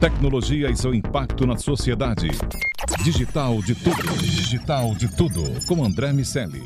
Tecnologia e seu impacto na sociedade. Digital de tudo. Digital de tudo. Com André Miceli.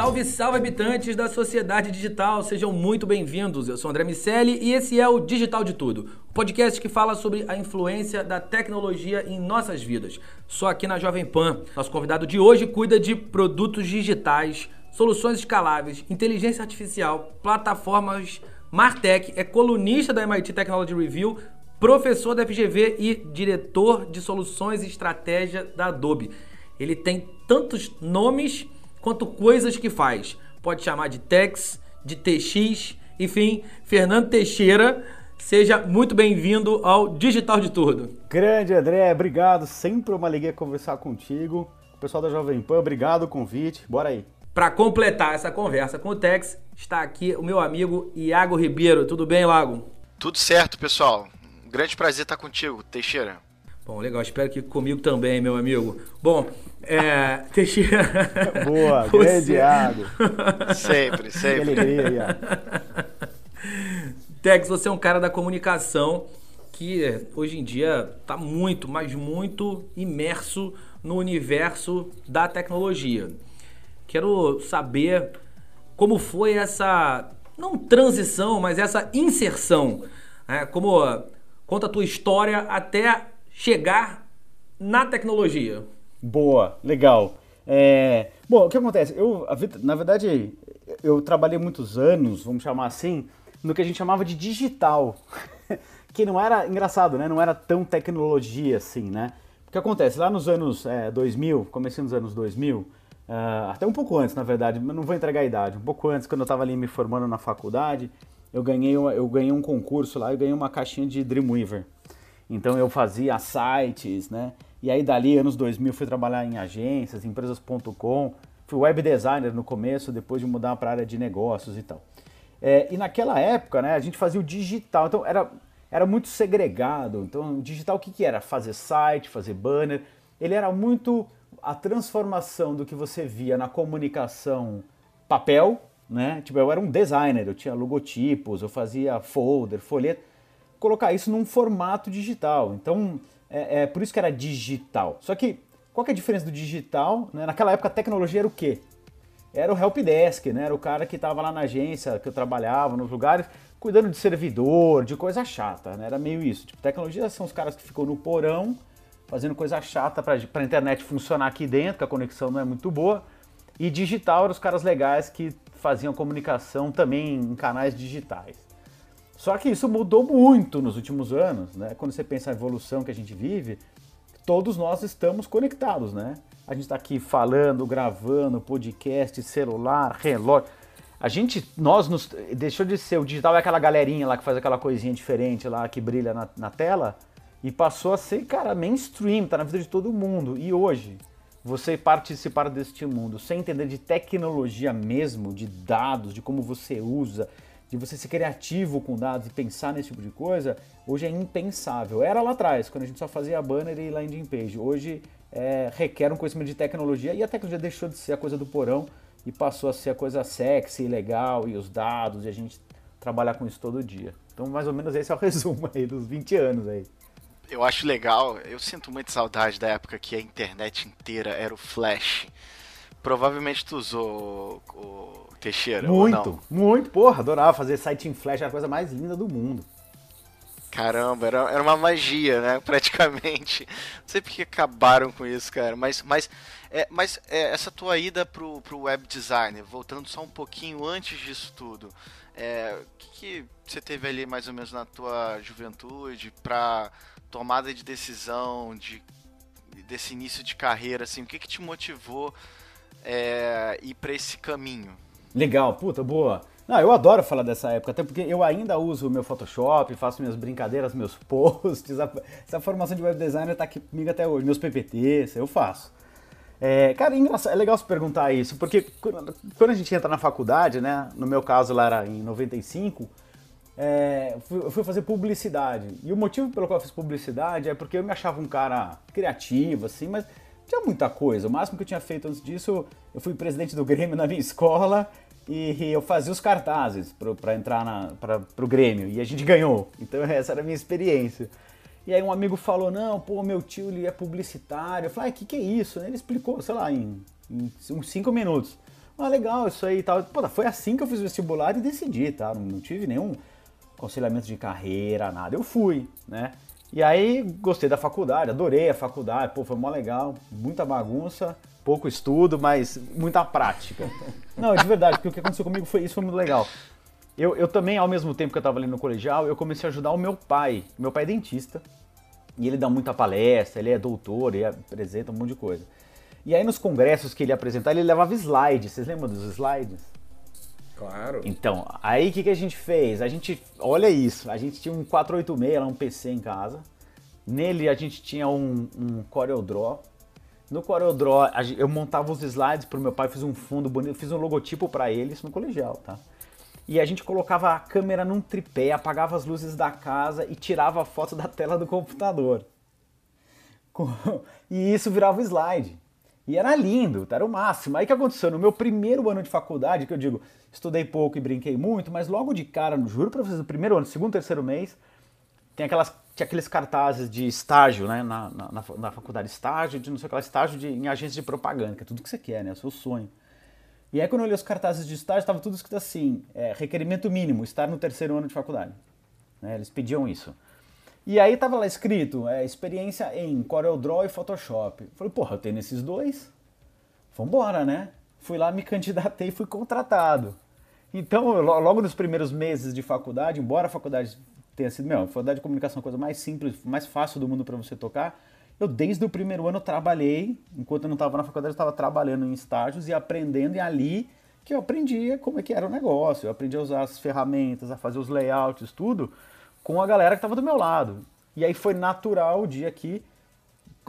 Salve, salve habitantes da sociedade digital, sejam muito bem-vindos. Eu sou André Miceli e esse é o Digital de Tudo, o podcast que fala sobre a influência da tecnologia em nossas vidas. Só aqui na Jovem Pan. Nosso convidado de hoje cuida de produtos digitais, soluções escaláveis, inteligência artificial, plataformas Martech, é colunista da MIT Technology Review, professor da FGV e diretor de soluções e estratégia da Adobe. Ele tem tantos nomes quanto coisas que faz. Pode chamar de Tex, de TX, enfim, Fernando Teixeira, seja muito bem-vindo ao Digital de Tudo. Grande André, obrigado. Sempre uma alegria conversar contigo. Pessoal da Jovem Pan, obrigado o convite. Bora aí. Para completar essa conversa com o Tex, está aqui o meu amigo Iago Ribeiro. Tudo bem, Lago? Tudo certo, pessoal. Um grande prazer estar contigo, Teixeira. Bom, legal. Espero que comigo também, meu amigo. Bom, é, Teixeira. Boa, você... grande Iago. sempre, sempre. Que alegria, Iago. Tex, você é um cara da comunicação que hoje em dia está muito, mas muito imerso no universo da tecnologia. Quero saber como foi essa, não transição, mas essa inserção. Né? Como conta a tua história até chegar na tecnologia. Boa, legal. É, bom, o que acontece? Eu, na verdade, eu trabalhei muitos anos, vamos chamar assim, no que a gente chamava de digital. que não era engraçado, né? Não era tão tecnologia assim, né? O que acontece? Lá nos anos é, 2000, comecei nos anos 2000, uh, até um pouco antes, na verdade, mas não vou entregar a idade, um pouco antes, quando eu estava ali me formando na faculdade, eu ganhei, eu ganhei um concurso lá, eu ganhei uma caixinha de Dreamweaver. Então eu fazia sites, né? E aí dali, anos 2000, fui trabalhar em agências, empresas.com, fui web designer no começo, depois de mudar para a área de negócios e tal. É, e naquela época, né, a gente fazia o digital, então era, era muito segregado. Então, digital o que, que era? Fazer site, fazer banner. Ele era muito a transformação do que você via na comunicação papel, né? Tipo, eu era um designer, eu tinha logotipos, eu fazia folder, folheto colocar isso num formato digital. Então, é, é por isso que era digital. Só que, qual que é a diferença do digital? Né? Naquela época, a tecnologia era o quê? Era o helpdesk, né? Era o cara que estava lá na agência que eu trabalhava, nos lugares, cuidando de servidor, de coisa chata, né? Era meio isso. Tipo, tecnologia são os caras que ficam no porão, fazendo coisa chata para a internet funcionar aqui dentro, que a conexão não é muito boa. E digital eram os caras legais que faziam comunicação também em canais digitais. Só que isso mudou muito nos últimos anos, né? Quando você pensa na evolução que a gente vive, todos nós estamos conectados, né? A gente está aqui falando, gravando, podcast, celular, relógio. A gente, nós nos, deixou de ser o digital é aquela galerinha lá que faz aquela coisinha diferente lá que brilha na, na tela e passou a ser, cara, mainstream, tá na vida de todo mundo. E hoje, você participar deste mundo sem entender de tecnologia mesmo, de dados, de como você usa, de você ser criativo com dados e pensar nesse tipo de coisa, hoje é impensável. Era lá atrás, quando a gente só fazia banner e landing page. Hoje é, requer um conhecimento de tecnologia e a tecnologia deixou de ser a coisa do porão e passou a ser a coisa sexy, legal e os dados e a gente trabalhar com isso todo dia. Então, mais ou menos esse é o resumo aí dos 20 anos aí. Eu acho legal, eu sinto muita saudade da época que a internet inteira era o Flash. Provavelmente tu usou o Teixeira, Muito, muito. Porra, adorava fazer site em Flash, era a coisa mais linda do mundo. Caramba, era, era uma magia, né? Praticamente. Não sei porque acabaram com isso, cara. Mas, mas, é, mas é, essa tua ida pro, pro web design, voltando só um pouquinho antes disso tudo, é, o que, que você teve ali mais ou menos na tua juventude para tomada de decisão, de, desse início de carreira, assim? O que, que te motivou é, ir para esse caminho? Legal, puta, boa. Não, eu adoro falar dessa época, até porque eu ainda uso o meu Photoshop, faço minhas brincadeiras, meus posts. Essa formação de web designer tá aqui comigo até hoje, meus PPTs, eu faço. É, cara, é, é legal se perguntar isso, porque quando a gente entra na faculdade, né, no meu caso lá era em 95, é, eu fui fazer publicidade. E o motivo pelo qual eu fiz publicidade é porque eu me achava um cara criativo, assim, mas tinha muita coisa. O máximo que eu tinha feito antes disso, eu fui presidente do Grêmio na minha escola e eu fazia os cartazes para entrar para o Grêmio e a gente ganhou. Então essa era a minha experiência. E aí um amigo falou, não, pô, meu tio ele é publicitário. Eu falei, o que, que é isso? Ele explicou, sei lá, em, em uns cinco minutos. Ah, legal, isso aí e tal. Pô, foi assim que eu fiz o vestibular e decidi, tá? Não, não tive nenhum aconselhamento de carreira, nada. Eu fui, né? E aí gostei da faculdade, adorei a faculdade, pô, foi mó legal, muita bagunça, pouco estudo, mas muita prática. Não, de verdade, porque o que aconteceu comigo foi isso, foi muito legal. Eu, eu também, ao mesmo tempo que eu estava ali no colegial, eu comecei a ajudar o meu pai. Meu pai é dentista, e ele dá muita palestra, ele é doutor, ele apresenta um monte de coisa. E aí nos congressos que ele apresentava, ele levava slides. Vocês lembram dos slides? Claro. Então, aí o que, que a gente fez? A gente, olha isso, a gente tinha um 486, um PC em casa. Nele a gente tinha um, um CorelDRAW. No CorelDRAW eu montava os slides pro meu pai, fiz um fundo bonito, fiz um logotipo para ele, isso no colegial, tá? E a gente colocava a câmera num tripé, apagava as luzes da casa e tirava a foto da tela do computador. E isso virava slide. E era lindo, era o máximo. Aí o que aconteceu? No meu primeiro ano de faculdade, que eu digo, estudei pouco e brinquei muito, mas logo de cara, juro pra vocês, no primeiro ano, segundo, terceiro mês, tem aquelas, tinha aqueles cartazes de estágio, né, na, na, na faculdade, estágio de não sei o que, estágio de, em agência de propaganda, que é tudo que você quer, né, é o seu sonho. E aí quando eu olhei os cartazes de estágio, estava tudo escrito assim, é, requerimento mínimo, estar no terceiro ano de faculdade. Né, eles pediam isso. E aí tava lá escrito, é, experiência em CorelDRAW e Photoshop. falei, porra, eu tenho esses dois? Vambora, né? Fui lá, me candidatei e fui contratado. Então, logo nos primeiros meses de faculdade, embora a faculdade tenha sido, meu, a faculdade de comunicação é a coisa mais simples, mais fácil do mundo para você tocar, eu desde o primeiro ano trabalhei, enquanto eu não estava na faculdade, eu estava trabalhando em estágios e aprendendo, e ali que eu aprendia como é que era o negócio, eu aprendi a usar as ferramentas, a fazer os layouts, tudo, com a galera que estava do meu lado. E aí foi natural o dia que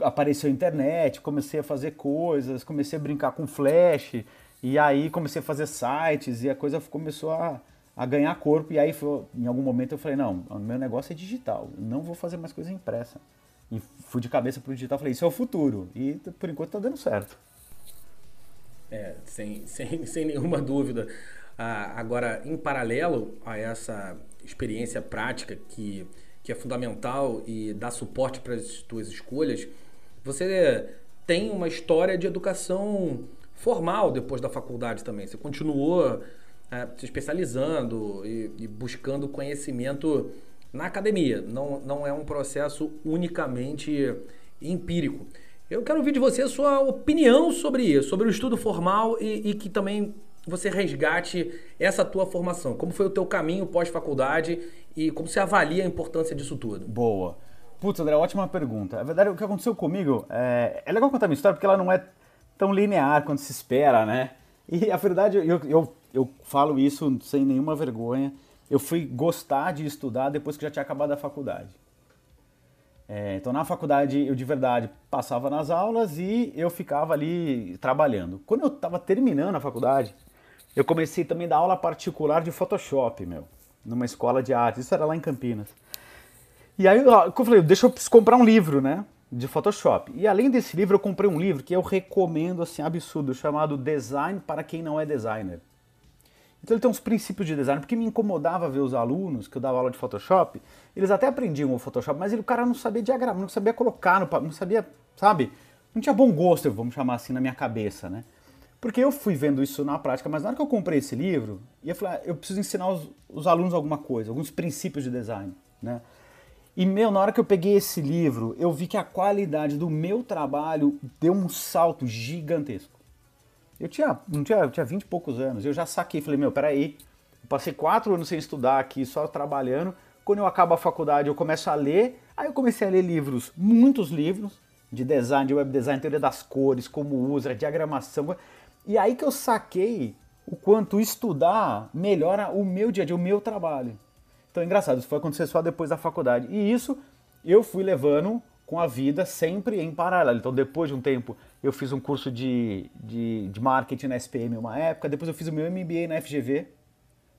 apareceu a internet, comecei a fazer coisas, comecei a brincar com flash, e aí comecei a fazer sites e a coisa começou a, a ganhar corpo. E aí foi, em algum momento eu falei, não, o meu negócio é digital, não vou fazer mais coisa impressa. E fui de cabeça pro digital, falei, isso é o futuro. E por enquanto tá dando certo. É, sem, sem, sem nenhuma dúvida. Ah, agora, em paralelo a essa experiência prática que, que é fundamental e dá suporte para as tuas escolhas, você tem uma história de educação formal depois da faculdade também. Você continuou é, se especializando e, e, buscando conhecimento na academia. Não, não é um processo unicamente empírico. Eu quero ouvir de você a sua opinião sobre isso, sobre o estudo formal e, e que também você resgate essa tua formação. Como foi o teu caminho pós-faculdade e como você avalia a importância disso tudo? Boa. Putz, André, ótima pergunta. A verdade, o que aconteceu comigo, é, é legal contar minha história porque ela não é tão linear quanto se espera, né? E a verdade, eu, eu, eu falo isso sem nenhuma vergonha. Eu fui gostar de estudar depois que já tinha acabado a faculdade. É, então, na faculdade, eu de verdade passava nas aulas e eu ficava ali trabalhando. Quando eu estava terminando a faculdade, eu comecei também a dar aula particular de Photoshop, meu, numa escola de artes. Isso era lá em Campinas. E aí eu falei, deixa eu comprar um livro, né? De Photoshop. E além desse livro, eu comprei um livro que eu recomendo, assim, absurdo, chamado Design para quem não é designer. Então ele tem uns princípios de design, porque me incomodava ver os alunos que eu dava aula de Photoshop, eles até aprendiam o Photoshop, mas ele, o cara não sabia diagramar, não sabia colocar, não sabia, sabe? Não tinha bom gosto, vamos chamar assim, na minha cabeça, né? Porque eu fui vendo isso na prática, mas na hora que eu comprei esse livro, eu falei, ah, eu preciso ensinar os, os alunos alguma coisa, alguns princípios de design, né? E, meu, na hora que eu peguei esse livro, eu vi que a qualidade do meu trabalho deu um salto gigantesco. Eu tinha, não tinha, eu tinha 20 e poucos anos, eu já saquei, falei, meu, peraí, eu passei quatro anos sem estudar aqui, só trabalhando. Quando eu acabo a faculdade, eu começo a ler. Aí eu comecei a ler livros, muitos livros, de design, de web design, teoria das cores, como usa, diagramação. E aí que eu saquei o quanto estudar melhora o meu dia a dia, o meu trabalho. Então é engraçado, isso foi acontecer só depois da faculdade. E isso eu fui levando com a vida sempre em paralelo. Então depois de um tempo eu fiz um curso de, de, de marketing na SPM uma época, depois eu fiz o meu MBA na FGV,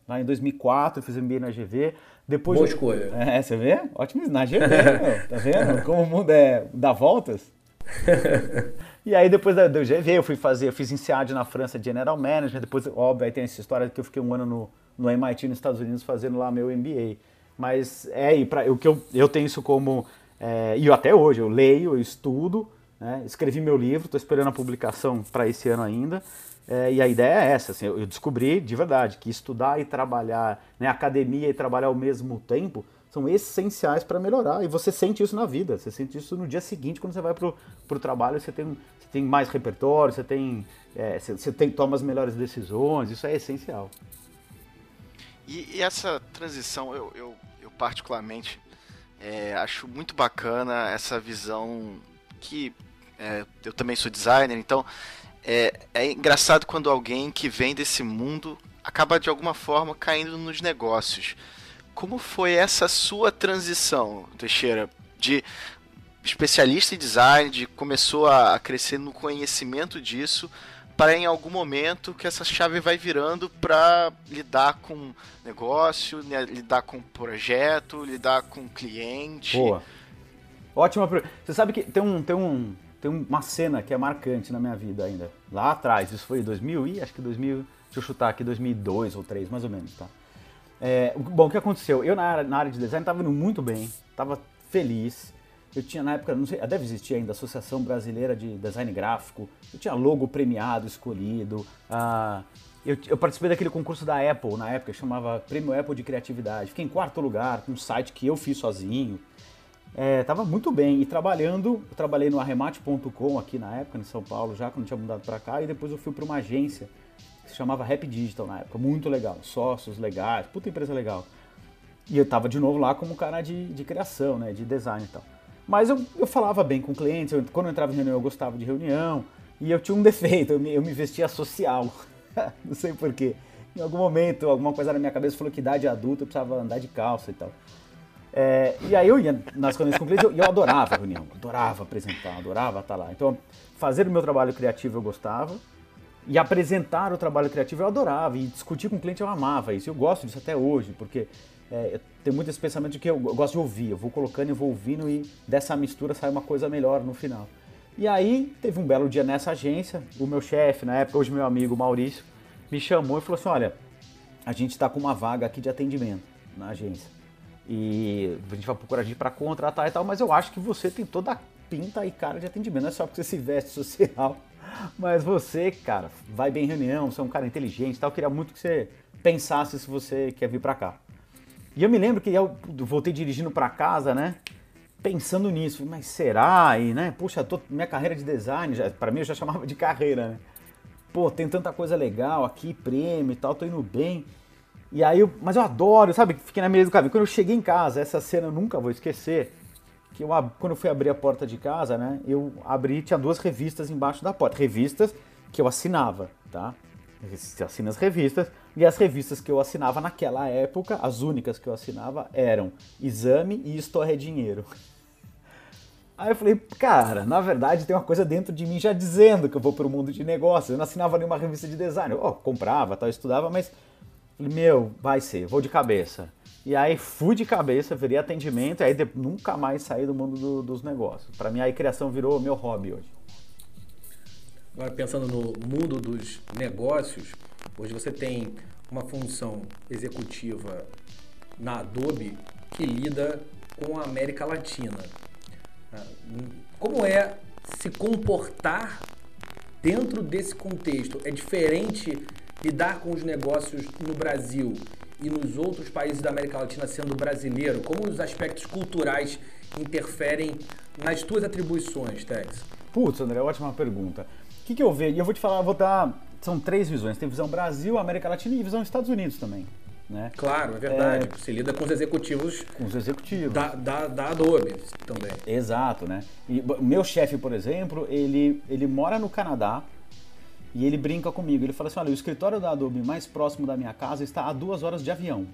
lá em 2004 eu fiz MBA na GV. Depois Boa eu... escolha. É, você vê? Ótimo, na GV, meu, tá vendo? Como o mundo é, dá voltas. E aí depois da, do GV eu fui fazer, eu fiz INSEAD na França de General Management, depois, óbvio, aí tem essa história que eu fiquei um ano no, no MIT nos Estados Unidos fazendo lá meu MBA. Mas é aí, pra, o que eu, eu tenho isso como, é, e até hoje, eu leio, eu estudo, né, escrevi meu livro, estou esperando a publicação para esse ano ainda, é, e a ideia é essa, assim, eu, eu descobri de verdade que estudar e trabalhar, né, academia e trabalhar ao mesmo tempo, são essenciais para melhorar. E você sente isso na vida, você sente isso no dia seguinte, quando você vai para o trabalho, você tem, você tem mais repertório, você tem, é, você, você tem, toma as melhores decisões, isso é essencial. E, e essa transição, eu, eu, eu particularmente é, acho muito bacana essa visão que é, eu também sou designer, então é, é engraçado quando alguém que vem desse mundo acaba de alguma forma caindo nos negócios. Como foi essa sua transição, Teixeira, de especialista em design, de começou a crescer no conhecimento disso, para em algum momento que essa chave vai virando para lidar com negócio, né, lidar com projeto, lidar com cliente. Boa. Ótima pergunta. Você sabe que tem um, tem um tem uma cena que é marcante na minha vida ainda. Lá atrás, isso foi 2000 e acho que 2000, deixa eu chutar aqui 2002 ou 2003, mais ou menos, tá? É, bom, o que aconteceu? Eu na área, na área de design estava indo muito bem, estava feliz. Eu tinha na época, não sei, deve existir ainda, a Associação Brasileira de Design Gráfico. Eu tinha logo premiado, escolhido. Ah, eu, eu, participei daquele concurso da Apple na época, chamava Prêmio Apple de Criatividade. Fiquei em quarto lugar, com um site que eu fiz sozinho. É, tava muito bem e trabalhando. Eu trabalhei no arremate.com aqui na época, em São Paulo, já quando tinha mudado para cá. E depois eu fui para uma agência se chamava Rap Digital na época, muito legal, sócios legais, puta empresa legal. E eu tava de novo lá como cara de, de criação, né, de design e tal. Mas eu, eu falava bem com clientes, eu, quando eu entrava em reunião eu gostava de reunião, e eu tinha um defeito, eu me, eu me vestia social, não sei porquê. Em algum momento, alguma coisa na minha cabeça falou que idade adulta eu precisava andar de calça e tal. É, e aí eu ia nas reuniões com clientes eu, eu adorava a reunião, adorava apresentar, adorava estar lá. Então, fazer o meu trabalho criativo eu gostava, e apresentar o trabalho criativo eu adorava, e discutir com o cliente eu amava isso. Eu gosto disso até hoje, porque é, tem muito esse pensamento de que eu, eu gosto de ouvir, eu vou colocando e vou ouvindo e dessa mistura sai uma coisa melhor no final. E aí teve um belo dia nessa agência, o meu chefe, na época, hoje meu amigo Maurício, me chamou e falou assim: olha, a gente está com uma vaga aqui de atendimento na agência. E a gente vai procurar gente para contratar e tal, mas eu acho que você tem toda a pinta e cara de atendimento, não é só porque você se veste social mas você, cara, vai bem em reunião, você é um cara inteligente tal. Eu queria muito que você pensasse se você quer vir pra cá. E eu me lembro que eu voltei dirigindo para casa, né? Pensando nisso, mas será? E, né? Puxa, tô, minha carreira de design, para mim eu já chamava de carreira, né? Pô, tem tanta coisa legal aqui, prêmio e tal, tô indo bem. E aí, eu, mas eu adoro, sabe? Fiquei na mesa do caminho. Quando eu cheguei em casa, essa cena eu nunca vou esquecer que eu, quando eu fui abrir a porta de casa, né, eu abri, tinha duas revistas embaixo da porta, revistas que eu assinava, tá? Você assina as revistas, e as revistas que eu assinava naquela época, as únicas que eu assinava eram Exame e História é Dinheiro. Aí eu falei, cara, na verdade tem uma coisa dentro de mim já dizendo que eu vou para o mundo de negócios. Eu não assinava nenhuma revista de design. Eu oh, comprava, tal, estudava, mas falei, meu, vai ser, vou de cabeça. E aí fui de cabeça, virei atendimento, e aí nunca mais saí do mundo do, dos negócios. Para mim, a criação virou meu hobby hoje. Agora, pensando no mundo dos negócios, hoje você tem uma função executiva na Adobe que lida com a América Latina. Ah, como é se comportar dentro desse contexto? É diferente lidar com os negócios no Brasil e nos outros países da América Latina sendo brasileiro? Como os aspectos culturais interferem nas tuas atribuições, Tex? Putz, André, ótima pergunta. O que, que eu vejo? E eu vou te falar, vou dar. São três visões. Tem visão Brasil, América Latina e visão Estados Unidos também. Né? Claro, é verdade. É... Você lida com os executivos. Com os executivos. Da, da, da Adobe também. Exato, né? E meu chefe, por exemplo, ele, ele mora no Canadá E ele brinca comigo, ele fala assim, olha, o escritório da Adobe mais próximo da minha casa está a duas horas de avião.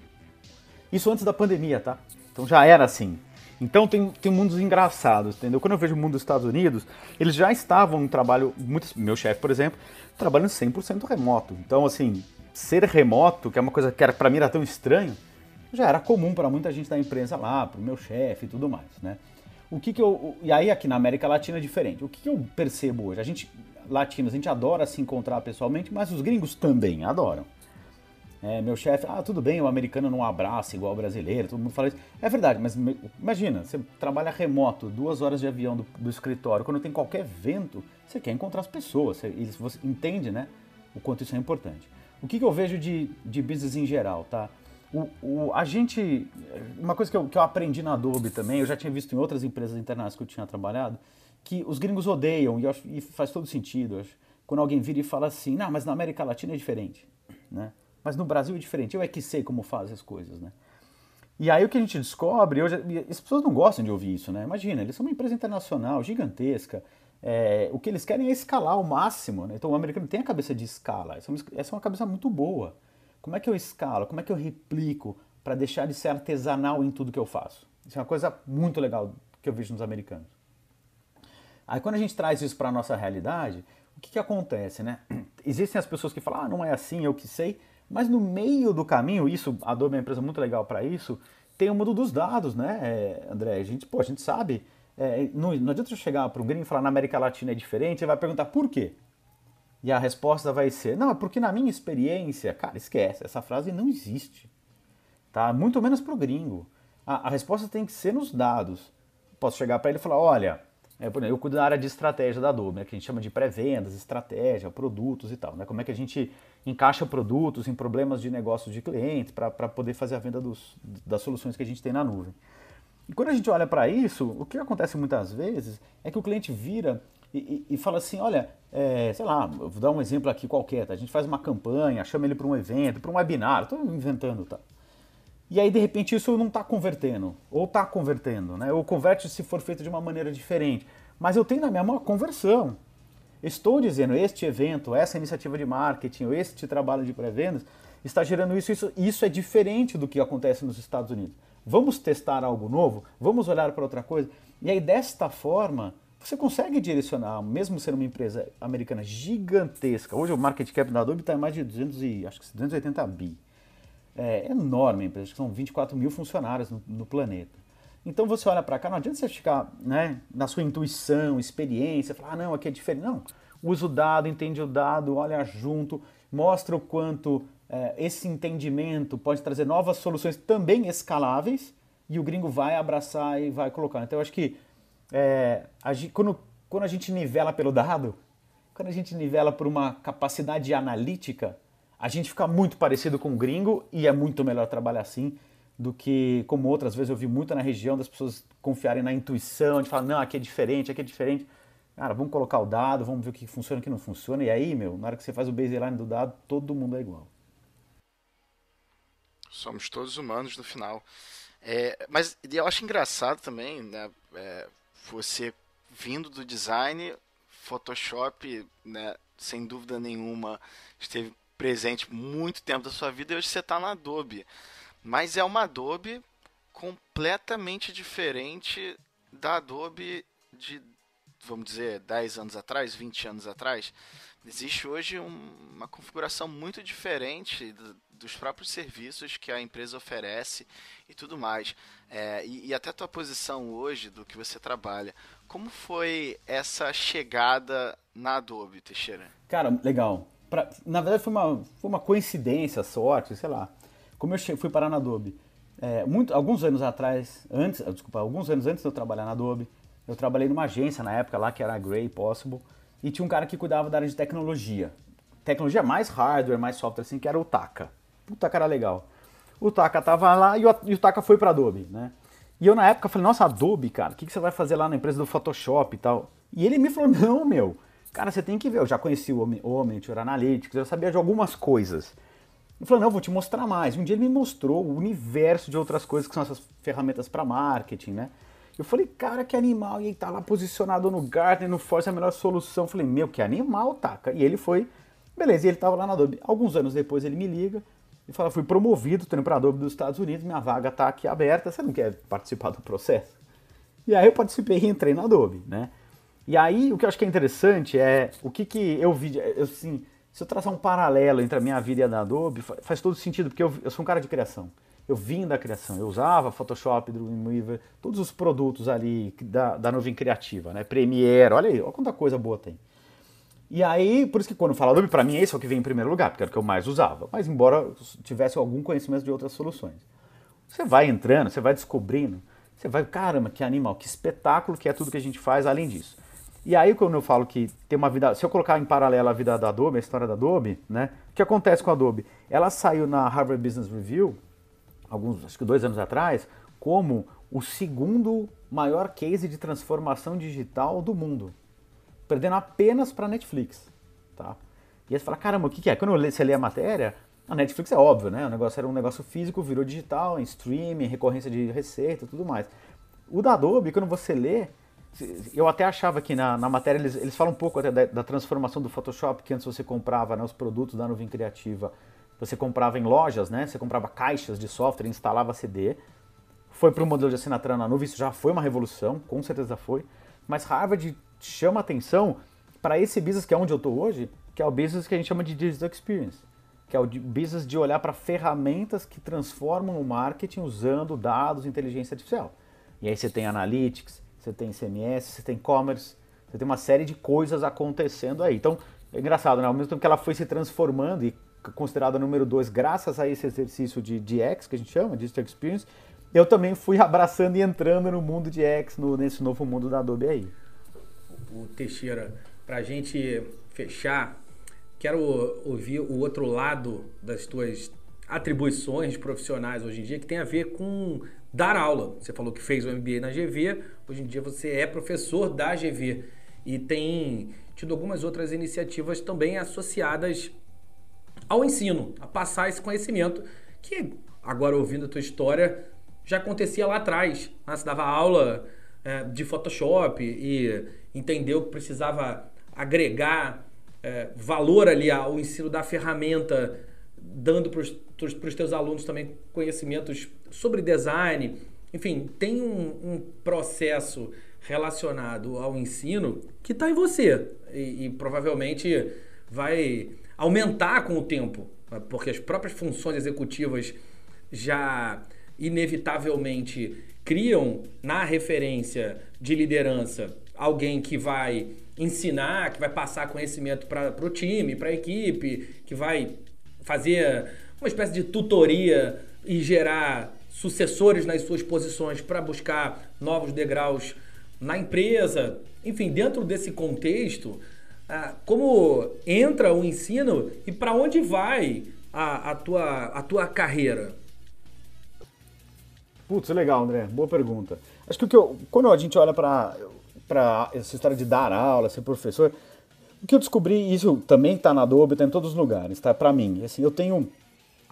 Isso antes da pandemia, tá? Então já era assim. Então tem, tem mundos engraçados, entendeu? Quando eu vejo o mundo dos Estados Unidos, eles já estavam em trabalho, muitos, meu chefe, por exemplo, trabalhando 100% remoto. Então, assim, ser remoto, que é uma coisa que era, pra mim era tão estranho, já era comum para muita gente da empresa lá, pro meu chefe e tudo mais, né? O que que eu... E aí aqui na América Latina é diferente. O que, que eu percebo hoje? A gente, latinos, a gente adora se encontrar pessoalmente, mas os gringos também adoram. É, meu chefe, ah, tudo bem, o americano não abraça igual o brasileiro, todo mundo fala isso. É verdade, mas imagina, você trabalha remoto, duas horas de avião do, do escritório, quando tem qualquer evento, você quer encontrar as pessoas, você, você entende, né, o quanto isso é importante. O que, que eu vejo de, de business em geral, tá? O, o, a gente, uma coisa que eu, que eu aprendi na Adobe também, eu já tinha visto em outras empresas internacionais que eu tinha trabalhado, que os gringos odeiam, e, acho, e faz todo sentido, acho, quando alguém vira e fala assim, não, mas na América Latina é diferente, né? Mas no Brasil é diferente, eu é que sei como faz as coisas, né? E aí o que a gente descobre, hoje, as pessoas não gostam de ouvir isso, né? Imagina, eles são uma empresa internacional gigantesca, é, o que eles querem é escalar ao máximo, né? Então o americano tem a cabeça de escala, essa é uma, essa é uma cabeça muito boa. Como é que eu escalo? Como é que eu replico para deixar de ser artesanal em tudo que eu faço? Isso é uma coisa muito legal que eu vejo nos americanos. Aí quando a gente traz isso para a nossa realidade, o que, que acontece, né? Existem as pessoas que falam, ah, não é assim, eu que sei, mas no meio do caminho, isso, a Adobe é uma empresa muito legal para isso, tem o mundo dos dados, né, é, André? A gente, pô, a gente sabe, é, não, não adianta eu chegar para um gringo e falar na América Latina é diferente, ele vai perguntar por quê? E a resposta vai ser, não, é porque na minha experiência, cara, esquece, essa frase não existe, tá? Muito menos para o gringo. A, a resposta tem que ser nos dados. Posso chegar para ele e falar, olha, eu cuido da área de estratégia da Adobe, né, que a gente chama de pré-vendas, estratégia, produtos e tal. Né, como é que a gente encaixa produtos em problemas de negócio de clientes para poder fazer a venda dos, das soluções que a gente tem na nuvem. E quando a gente olha para isso, o que acontece muitas vezes é que o cliente vira e, e, e fala assim, olha, é, sei lá, vou dar um exemplo aqui qualquer, tá? a gente faz uma campanha, chama ele para um evento, para um webinar, estou inventando, tá? E aí, de repente, isso não está convertendo. Ou está convertendo, né? Ou converte se for feito de uma maneira diferente. Mas eu tenho na minha mão a conversão. Estou dizendo, este evento, essa iniciativa de marketing, este trabalho de pré-vendas, está gerando isso, isso. Isso é diferente do que acontece nos Estados Unidos. Vamos testar algo novo? Vamos olhar para outra coisa? E aí, desta forma, você consegue direcionar, mesmo sendo uma empresa americana gigantesca. Hoje o market cap da Adobe está em mais de 200 e, acho que 280 bi é enorme a empresa, acho que são 24 mil funcionários no, no planeta. Então você olha para cá, não adianta você ficar né, na sua intuição, experiência, falar, ah, não, aqui é diferente. Não, usa o dado, entende o dado, olha junto, mostra o quanto é, esse entendimento pode trazer novas soluções também escaláveis e o gringo vai abraçar e vai colocar. Então eu acho que é, a, quando, quando a gente nivela pelo dado, quando a gente nivela por uma capacidade analítica, a gente fica muito parecido com o gringo e é muito melhor trabalhar assim do que, como outras vezes eu vi muito na região, das pessoas confiarem na intuição, de falar, não, aqui é diferente, aqui é diferente. Cara, vamos colocar o dado, vamos ver o que funciona o que não funciona. E aí, meu, na hora que você faz o baseline do dado, todo mundo é igual. Somos todos humanos no final. É, mas eu acho engraçado também, né, é, você vindo do design, Photoshop, né, sem dúvida nenhuma, esteve presente muito tempo da sua vida e hoje você está na Adobe. Mas é uma Adobe completamente diferente da Adobe de, vamos dizer, 10 anos atrás, 20 anos atrás. Existe hoje um, uma configuração muito diferente do, dos próprios serviços que a empresa oferece e tudo mais. É, e, e até a tua posição hoje do que você trabalha. Como foi essa chegada na Adobe, Teixeira? Cara, legal pra, na verdade foi uma, foi uma coincidência, sorte, sei lá. Como eu fui parar na Adobe, é, muito, alguns anos atrás, antes, desculpa, alguns anos antes de eu trabalhar na Adobe, eu trabalhei numa agência na época lá que era a Grey Possible e tinha um cara que cuidava da área de tecnologia. Tecnologia mais hardware, mais software assim, que era o Taka. Puta cara legal. O Taka tava lá e o, e o Taka foi pra Adobe, né? E eu na época falei, nossa, Adobe, cara, o que, que você vai fazer lá na empresa do Photoshop e tal? E ele me falou, não, meu, Cara, você tem que ver, eu já conheci o Omniture Analytics, eu sabia de algumas coisas. Ele falou, não, vou te mostrar mais. Um dia ele me mostrou o universo de outras coisas que são essas ferramentas para marketing, né? Eu falei, cara, que animal. E ele tá lá posicionado no Gartner, no Force, é a melhor solução. Eu falei, meu, que animal, taca. E ele foi Beleza, e ele estava lá na Adobe. Alguns anos depois ele me liga e fala: fui promovido, estou indo para a Adobe dos Estados Unidos, minha vaga está aqui aberta, você não quer participar do processo? E aí eu participei e entrei na Adobe, né? E aí o que eu acho que é interessante é o que, que eu vi, eu, assim, se eu traçar um paralelo entre a minha vida e a da Adobe, faz todo sentido, porque eu, eu sou um cara de criação. Eu vim da criação, eu usava Photoshop, Dreamweaver, todos os produtos ali da, da nuvem criativa, né? Premiere, olha aí, olha quanta coisa boa tem. E aí, por isso que quando fala Adobe, para mim esse é o que vem em primeiro lugar, porque era o que eu mais usava. Mas embora tivesse algum conhecimento de outras soluções. Você vai entrando, você vai descobrindo, você vai, caramba, que animal, que espetáculo que é tudo que a gente faz além disso. E aí, quando eu falo que tem uma vida. Se eu colocar em paralelo a vida da Adobe, a história da Adobe, né? O que acontece com a Adobe? Ela saiu na Harvard Business Review, alguns, acho que dois anos atrás, como o segundo maior case de transformação digital do mundo. Perdendo apenas para a Netflix. Tá? E aí você fala, caramba, o que, que é? Quando você lê a matéria, a Netflix é óbvio, né? O negócio era um negócio físico, virou digital, em streaming, recorrência de receita tudo mais. O da Adobe, quando você lê, eu até achava que na, na matéria eles, eles falam um pouco da, da, transformação do Photoshop, que antes você comprava né, os produtos da nuvem criativa, você comprava em lojas, né? Você comprava caixas de software, instalava CD. Foi para o modelo de assinatura na nuvem, isso já foi uma revolução, com certeza foi. Mas Harvard chama atenção para esse business que é onde eu estou hoje, que é o business que a gente chama de Digital Experience, que é o business de olhar para ferramentas que transformam o marketing usando dados e inteligência artificial. E aí você tem Analytics, você tem CMS, você tem commerce, você tem uma série de coisas acontecendo aí. Então, é engraçado, né? Ao mesmo tempo que ela foi se transformando e considerada número dois graças a esse exercício de DX, que a gente chama, Digital Experience, eu também fui abraçando e entrando no mundo de X, no, nesse novo mundo da Adobe aí. O Teixeira, para a gente fechar, quero ouvir o outro lado das tuas atribuições profissionais hoje em dia, que tem a ver com dar aula. Você falou que fez o MBA na GV, hoje em dia você é professor da GV e tem tido algumas outras iniciativas também associadas ao ensino, a passar esse conhecimento que, agora ouvindo a tua história, já acontecia lá atrás. Né? Você dava aula é, de Photoshop e entendeu que precisava agregar é, valor ali ao ensino da ferramenta, dando para os teus alunos também conhecimentos sobre design. Enfim, tem um, um processo relacionado ao ensino que está em você e, e, provavelmente vai aumentar com o tempo, porque as próprias funções executivas já inevitavelmente criam na referência de liderança alguém que vai ensinar, que vai passar conhecimento para o time, para a equipe, que vai fazer uma espécie de tutoria e gerar sucessores nas suas posições para buscar novos degraus na empresa. Enfim, dentro desse contexto, ah, como entra o ensino e para onde vai a, a, tua, a tua carreira? Putz, legal, André. Boa pergunta. Acho que, o que eu, quando a gente olha para essa história de dar aula, ser professor, o que eu descobri, isso também está na Adobe, está em todos os lugares, tá? Para mim, assim, eu tenho,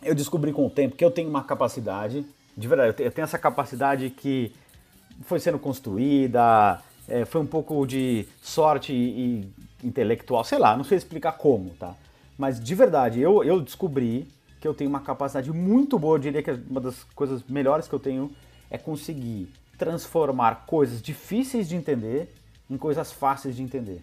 eu descobri com o tempo que eu tenho uma capacidade de verdade, eu tenho essa capacidade que foi sendo construída, é, foi um pouco de sorte e, e, intelectual, sei lá, não sei explicar como, tá? Mas de verdade, eu, eu descobri que eu tenho uma capacidade muito boa, eu diria que uma das coisas melhores que eu tenho é conseguir transformar coisas difíceis de entender em coisas fáceis de entender.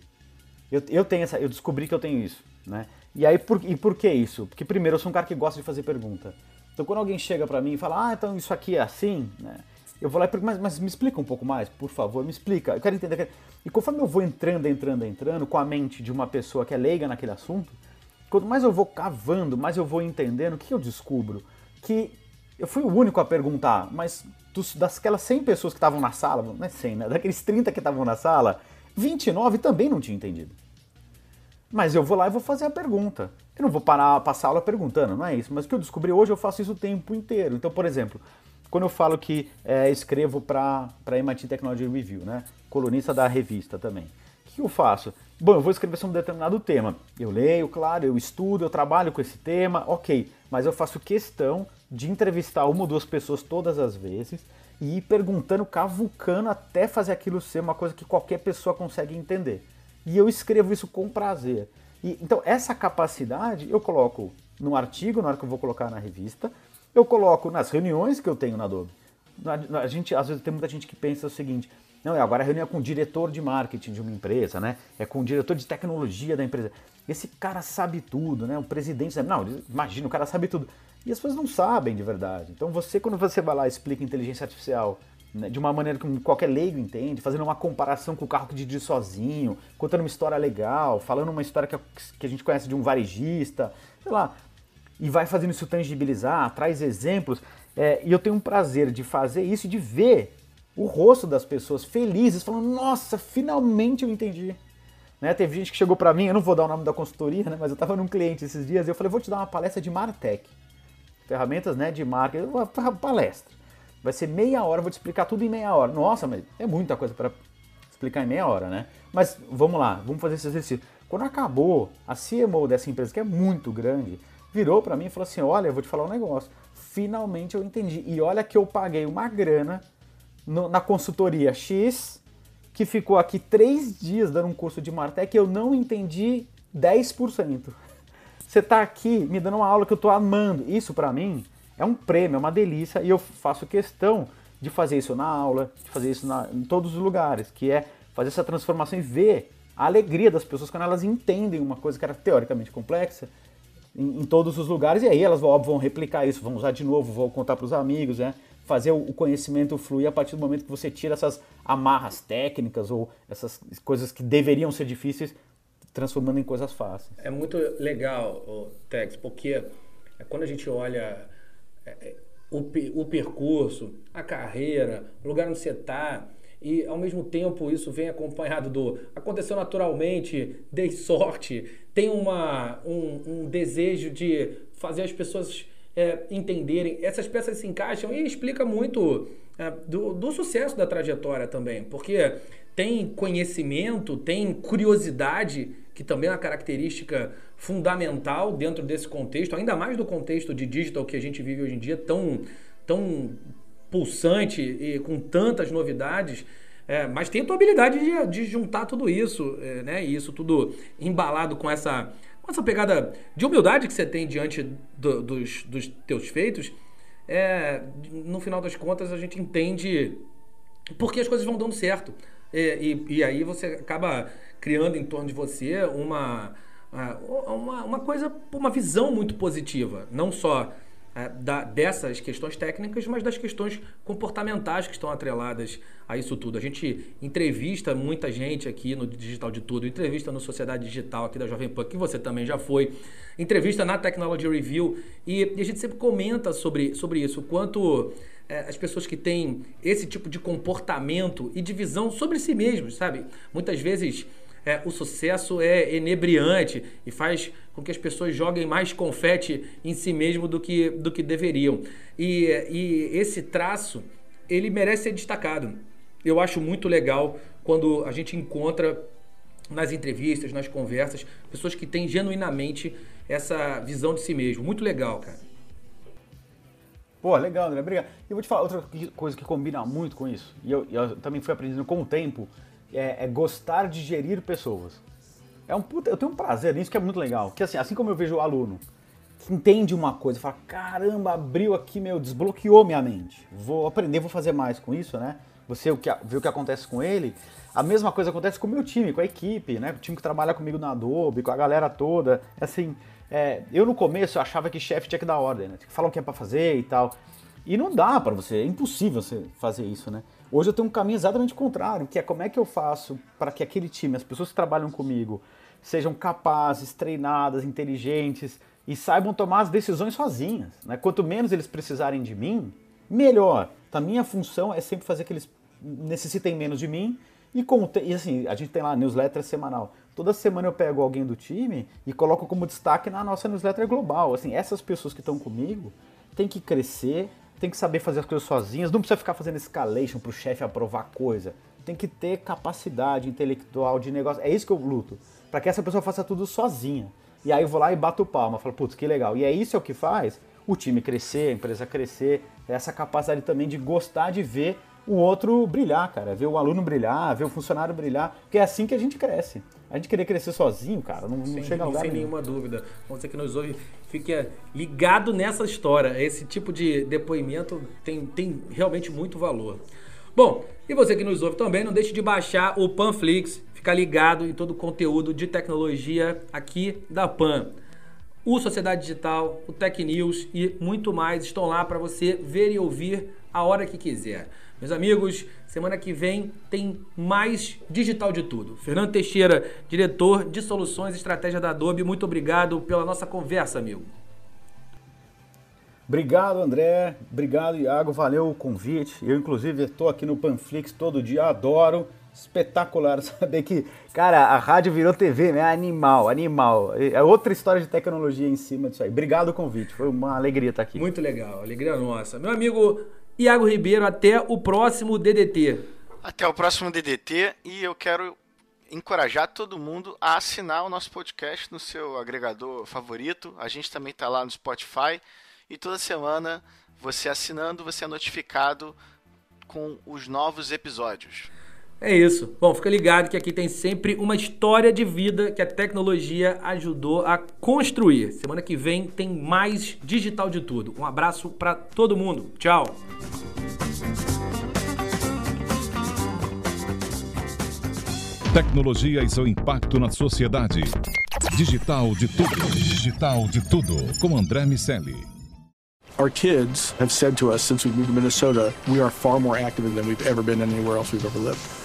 Eu, eu tenho essa, eu descobri que eu tenho isso, né? E aí por, e por que isso? Porque primeiro eu sou um cara que gosta de fazer pergunta. Então quando alguém chega para mim e fala, ah, então isso aqui é assim, né? Eu vou lá e pergunto, mas, mas me explica um pouco mais, por favor, me explica. Eu quero entender. E conforme eu vou entrando, entrando, entrando, com a mente de uma pessoa que é leiga naquele assunto, quanto mais eu vou cavando, mais eu vou entendendo, o que eu descubro? Que eu fui o único a perguntar, mas dos, daquelas 100 pessoas que estavam na sala, não é 100, né? Daqueles 30 que estavam na sala, 29 também não tinham entendido. Mas eu vou lá e vou fazer a pergunta. Eu não vou parar, passar aula perguntando, não é isso. Mas o que eu descobri hoje, eu faço isso o tempo inteiro. Então, por exemplo, quando eu falo que é, escrevo para a MIT Technology Review, né? colunista da revista também, o que eu faço? Bom, eu vou escrever sobre um determinado tema. Eu leio, claro, eu estudo, eu trabalho com esse tema, ok. Mas eu faço questão de entrevistar uma ou duas pessoas todas as vezes e ir perguntando, cavucando até fazer aquilo ser uma coisa que qualquer pessoa consegue entender. E eu escrevo isso com prazer. E, então, essa capacidade eu coloco no artigo, na hora que eu vou colocar na revista, eu coloco nas reuniões que eu tenho na Adobe. A gente, às vezes tem muita gente que pensa o seguinte, não, agora a reunião é com o diretor de marketing de uma empresa, né? É com o diretor de tecnologia da empresa. Esse cara sabe tudo, né? O presidente. Não, imagina, o cara sabe tudo. E as pessoas não sabem de verdade. Então você, quando você vai lá e explica inteligência artificial né, de uma maneira que qualquer leigo entende, fazendo uma comparação com o carro que dirige sozinho, contando uma história legal, falando uma história que, que a gente conhece de um varejista, sei lá, e vai fazendo isso tangibilizar, traz exemplos. É, e eu tenho um prazer de fazer isso e de ver o rosto das pessoas felizes, falando: Nossa, finalmente eu entendi. Né? Teve gente que chegou para mim, eu não vou dar o nome da consultoria, né? mas eu estava num cliente esses dias e eu falei: Vou te dar uma palestra de Martech, ferramentas né, de marketing, uma palestra. Vai ser meia hora, vou te explicar tudo em meia hora. Nossa, mas é muita coisa para explicar em meia hora, né? Mas vamos lá, vamos fazer esse exercício. Quando acabou, a CMO dessa empresa, que é muito grande, virou para mim e falou assim: Olha, eu vou te falar um negócio. Finalmente eu entendi. E olha que eu paguei uma grana no, na consultoria X, que ficou aqui três dias dando um curso de Martech e eu não entendi 10%. Você está aqui me dando uma aula que eu estou amando. Isso para mim é um prêmio, é uma delícia e eu faço questão de fazer isso na aula, de fazer isso na, em todos os lugares, que é fazer essa transformação e ver a alegria das pessoas quando elas entendem uma coisa que era teoricamente complexa em, em todos os lugares e aí elas óbvio, vão replicar isso, vão usar de novo, vão contar para os amigos, né? Fazer o conhecimento fluir a partir do momento que você tira essas amarras técnicas ou essas coisas que deveriam ser difíceis, transformando em coisas fáceis. É muito legal, Tex, porque é quando a gente olha é, é, o, o percurso, a carreira, o lugar onde você está, e ao mesmo tempo isso vem acompanhado do aconteceu naturalmente, dei sorte, tem uma, um, um desejo de fazer as pessoas é, entenderem. Essas peças se encaixam e explica muito é, do, do sucesso da trajetória também, porque tem conhecimento, tem curiosidade, que também é uma característica fundamental dentro desse contexto, ainda mais do contexto de digital que a gente vive hoje em dia, tão, tão pulsante e com tantas novidades. É, mas tem a tua habilidade de, de juntar tudo isso, é, né? E isso tudo embalado com essa com essa pegada de humildade que você tem diante do, dos, dos teus feitos, é, no final das contas a gente entende por que as coisas vão dando certo. E, e, e aí você acaba criando em torno de você uma, uma, uma coisa, uma visão muito positiva. Não só é, da, dessas questões técnicas, mas das questões comportamentais que estão atreladas a isso tudo. A gente entrevista muita gente aqui no Digital de Tudo, entrevista no Sociedade Digital aqui da Jovem Pan, que você também já foi, entrevista na Technology Review, e, e a gente sempre comenta sobre, sobre isso, o quanto é, as pessoas que têm esse tipo de comportamento e de visão sobre si mesmos, sabe? Muitas vezes é, o sucesso é enebriante e faz com que as pessoas joguem mais confete em si mesmo do que, do que deveriam. E, e esse traço, ele merece ser destacado. Eu acho muito legal quando a gente encontra nas entrevistas, nas conversas, pessoas que têm genuinamente essa visão de si mesmo. Muito legal, cara. Pô, legal, André, obrigado. Eu vou te falar outra coisa que combina muito com isso, e eu, eu também fui aprendendo com o tempo, é, é, gostar de gerir pessoas. É um puta, eu tenho um prazer nisso que é muito legal. Que assim, assim como eu vejo o aluno que entende uma coisa, fala, caramba, abriu aqui, meu, desbloqueou minha mente. Vou aprender, vou fazer mais com isso, né? Você vê o que acontece com ele. A mesma coisa acontece com o meu time, com a equipe, né? O time que trabalha comigo na Adobe, com a galera toda. Assim, é, eu no começo eu achava que chefe tinha que dar ordem, né? Que falar o que é pra fazer e tal. E não dá para você, é impossível você fazer isso, né? Hoje eu tenho um caminho exatamente contrário, que é como é que eu faço para que aquele time, as pessoas que trabalham comigo, sejam capazes, treinadas, inteligentes e saibam tomar as decisões sozinhas. Né? Quanto menos eles precisarem de mim, melhor. Então, a minha função é sempre fazer que eles necessitem menos de mim. E, como te... e assim, a gente tem lá newsletter semanal. Toda semana eu pego alguém do time e coloco como destaque na nossa newsletter global. Assim, essas pessoas que estão comigo têm que crescer, tem que saber fazer as coisas sozinhas, não precisa ficar fazendo escalation para o chefe aprovar coisa. Tem que ter capacidade intelectual de negócio. É isso que eu luto. Para que essa pessoa faça tudo sozinha. E aí eu vou lá e bato palma, falo, putz, que legal. E é isso é o que faz o time crescer, a empresa crescer, essa capacidade também de gostar de ver o outro brilhar, cara. Ver o aluno brilhar, ver o funcionário brilhar. Porque é assim que a gente cresce. A gente querer crescer sozinho, cara, não, não Sem, chega a lugar sem nenhum. nenhuma dúvida. Você que nos ouve, fique ligado nessa história. Esse tipo de depoimento tem, tem realmente muito valor. Bom, e você que nos ouve também, não deixe de baixar o Panflix, ficar ligado em todo o conteúdo de tecnologia aqui da Pan. O Sociedade Digital, o Tech News e muito mais estão lá para você ver e ouvir a hora que quiser. Meus amigos, semana que vem tem mais digital de tudo. Fernando Teixeira, diretor de soluções e estratégia da Adobe, muito obrigado pela nossa conversa, amigo. Obrigado, André. Obrigado, Iago. Valeu o convite. Eu, inclusive, estou aqui no Panflix todo dia, adoro. Espetacular saber que, cara, a rádio virou TV, né? Animal, animal. É outra história de tecnologia em cima disso aí. Obrigado o convite. Foi uma alegria estar aqui. Muito legal, alegria nossa. Meu amigo Iago Ribeiro, até o próximo DDT. Até o próximo DDT e eu quero encorajar todo mundo a assinar o nosso podcast no seu agregador favorito. A gente também está lá no Spotify e toda semana você assinando, você é notificado com os novos episódios. É isso. Bom, fica ligado que aqui tem sempre uma história de vida que a tecnologia ajudou a construir. Semana que vem tem mais digital de tudo. Um abraço para todo mundo. Tchau. Tecnologia e seu impacto na sociedade. Digital de tudo. Digital de tudo. Com André Miceli. Our kids have said to us since we moved to Minnesota, we are far more active than we've ever been anywhere else we've ever lived.